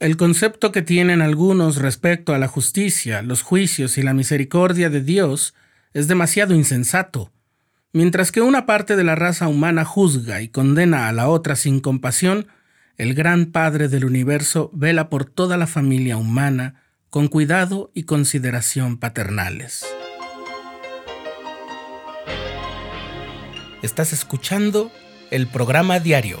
El concepto que tienen algunos respecto a la justicia, los juicios y la misericordia de Dios es demasiado insensato. Mientras que una parte de la raza humana juzga y condena a la otra sin compasión, el gran Padre del universo vela por toda la familia humana con cuidado y consideración paternales. Estás escuchando el programa diario,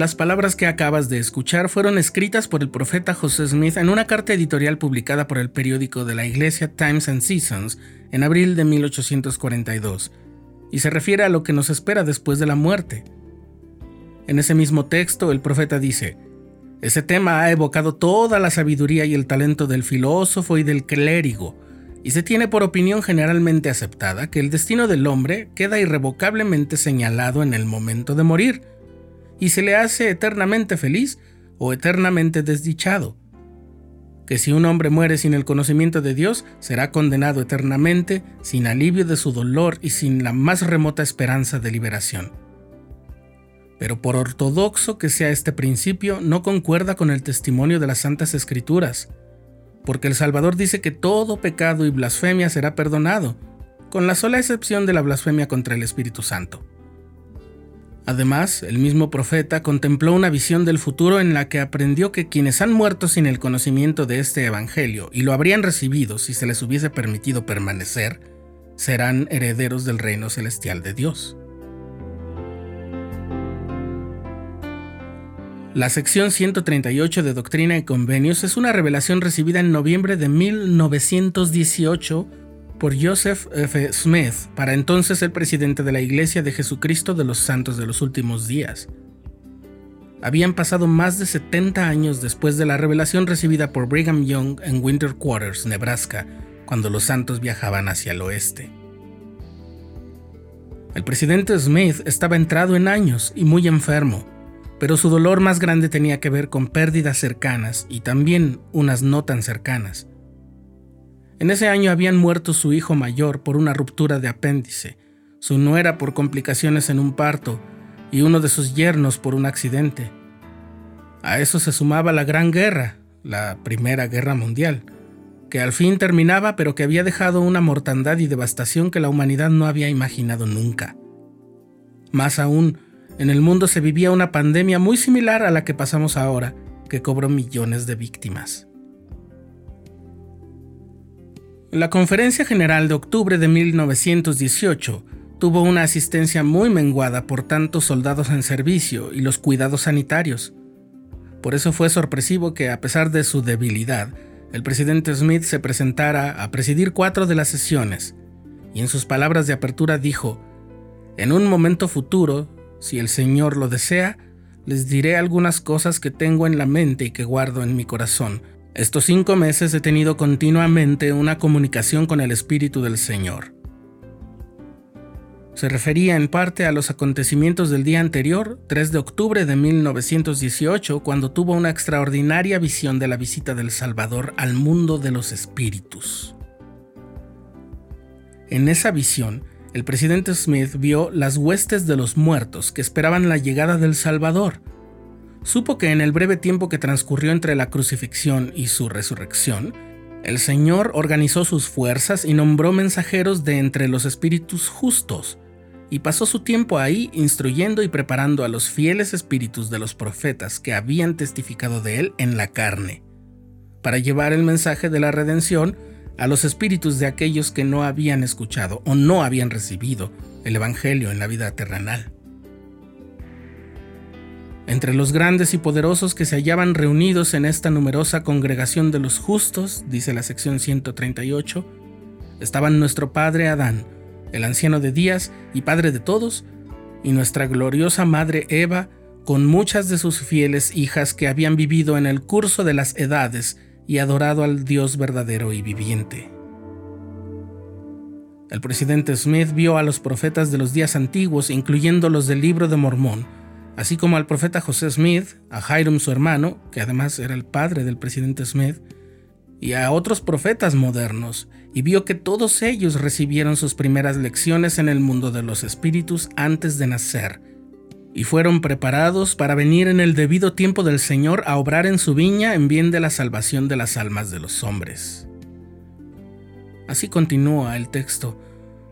Las palabras que acabas de escuchar fueron escritas por el profeta José Smith en una carta editorial publicada por el periódico de la Iglesia Times and Seasons en abril de 1842, y se refiere a lo que nos espera después de la muerte. En ese mismo texto, el profeta dice, ese tema ha evocado toda la sabiduría y el talento del filósofo y del clérigo, y se tiene por opinión generalmente aceptada que el destino del hombre queda irrevocablemente señalado en el momento de morir, y se le hace eternamente feliz o eternamente desdichado. Que si un hombre muere sin el conocimiento de Dios, será condenado eternamente, sin alivio de su dolor y sin la más remota esperanza de liberación. Pero por ortodoxo que sea este principio, no concuerda con el testimonio de las Santas Escrituras, porque el Salvador dice que todo pecado y blasfemia será perdonado, con la sola excepción de la blasfemia contra el Espíritu Santo. Además, el mismo profeta contempló una visión del futuro en la que aprendió que quienes han muerto sin el conocimiento de este Evangelio y lo habrían recibido si se les hubiese permitido permanecer, serán herederos del reino celestial de Dios. La sección 138 de Doctrina y Convenios es una revelación recibida en noviembre de 1918 por Joseph F. Smith, para entonces el presidente de la Iglesia de Jesucristo de los Santos de los Últimos Días. Habían pasado más de 70 años después de la revelación recibida por Brigham Young en Winter Quarters, Nebraska, cuando los santos viajaban hacia el oeste. El presidente Smith estaba entrado en años y muy enfermo, pero su dolor más grande tenía que ver con pérdidas cercanas y también unas no tan cercanas. En ese año habían muerto su hijo mayor por una ruptura de apéndice, su nuera por complicaciones en un parto y uno de sus yernos por un accidente. A eso se sumaba la Gran Guerra, la Primera Guerra Mundial, que al fin terminaba pero que había dejado una mortandad y devastación que la humanidad no había imaginado nunca. Más aún, en el mundo se vivía una pandemia muy similar a la que pasamos ahora, que cobró millones de víctimas. La Conferencia General de octubre de 1918 tuvo una asistencia muy menguada por tantos soldados en servicio y los cuidados sanitarios. Por eso fue sorpresivo que, a pesar de su debilidad, el presidente Smith se presentara a presidir cuatro de las sesiones, y en sus palabras de apertura dijo, En un momento futuro, si el Señor lo desea, les diré algunas cosas que tengo en la mente y que guardo en mi corazón, estos cinco meses he tenido continuamente una comunicación con el Espíritu del Señor. Se refería en parte a los acontecimientos del día anterior, 3 de octubre de 1918, cuando tuvo una extraordinaria visión de la visita del Salvador al mundo de los espíritus. En esa visión, el presidente Smith vio las huestes de los muertos que esperaban la llegada del Salvador, supo que en el breve tiempo que transcurrió entre la crucifixión y su resurrección, el Señor organizó sus fuerzas y nombró mensajeros de entre los espíritus justos, y pasó su tiempo ahí instruyendo y preparando a los fieles espíritus de los profetas que habían testificado de él en la carne, para llevar el mensaje de la redención a los espíritus de aquellos que no habían escuchado o no habían recibido el Evangelio en la vida terrenal. Entre los grandes y poderosos que se hallaban reunidos en esta numerosa congregación de los justos, dice la sección 138, estaban nuestro padre Adán, el anciano de días y padre de todos, y nuestra gloriosa madre Eva, con muchas de sus fieles hijas que habían vivido en el curso de las edades y adorado al Dios verdadero y viviente. El presidente Smith vio a los profetas de los días antiguos, incluyendo los del libro de Mormón, así como al profeta José Smith, a Hiram su hermano, que además era el padre del presidente Smith, y a otros profetas modernos, y vio que todos ellos recibieron sus primeras lecciones en el mundo de los espíritus antes de nacer, y fueron preparados para venir en el debido tiempo del Señor a obrar en su viña en bien de la salvación de las almas de los hombres. Así continúa el texto.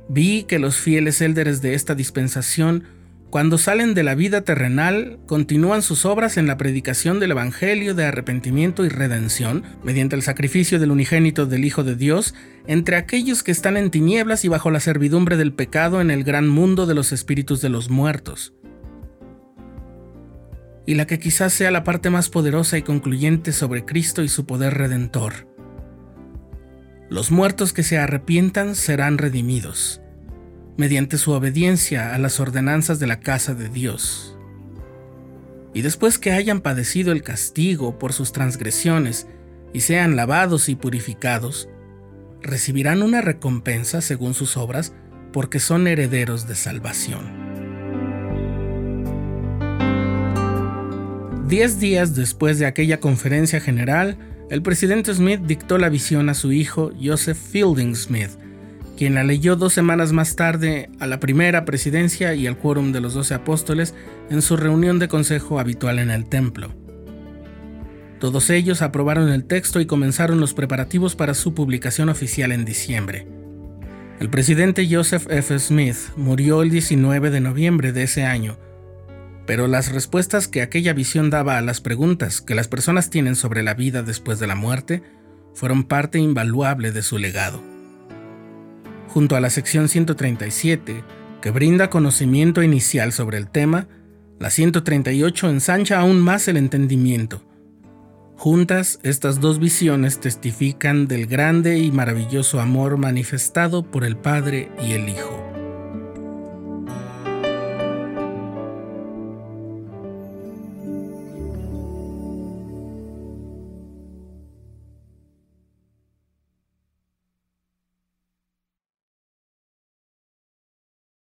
Vi que los fieles élderes de esta dispensación cuando salen de la vida terrenal, continúan sus obras en la predicación del Evangelio de arrepentimiento y redención, mediante el sacrificio del unigénito del Hijo de Dios, entre aquellos que están en tinieblas y bajo la servidumbre del pecado en el gran mundo de los espíritus de los muertos. Y la que quizás sea la parte más poderosa y concluyente sobre Cristo y su poder redentor. Los muertos que se arrepientan serán redimidos mediante su obediencia a las ordenanzas de la casa de Dios. Y después que hayan padecido el castigo por sus transgresiones y sean lavados y purificados, recibirán una recompensa según sus obras porque son herederos de salvación. Diez días después de aquella conferencia general, el presidente Smith dictó la visión a su hijo Joseph Fielding Smith, quien la leyó dos semanas más tarde a la primera presidencia y al quórum de los doce apóstoles en su reunión de consejo habitual en el templo. Todos ellos aprobaron el texto y comenzaron los preparativos para su publicación oficial en diciembre. El presidente Joseph F. Smith murió el 19 de noviembre de ese año, pero las respuestas que aquella visión daba a las preguntas que las personas tienen sobre la vida después de la muerte fueron parte invaluable de su legado junto a la sección 137, que brinda conocimiento inicial sobre el tema, la 138 ensancha aún más el entendimiento. Juntas, estas dos visiones testifican del grande y maravilloso amor manifestado por el Padre y el Hijo.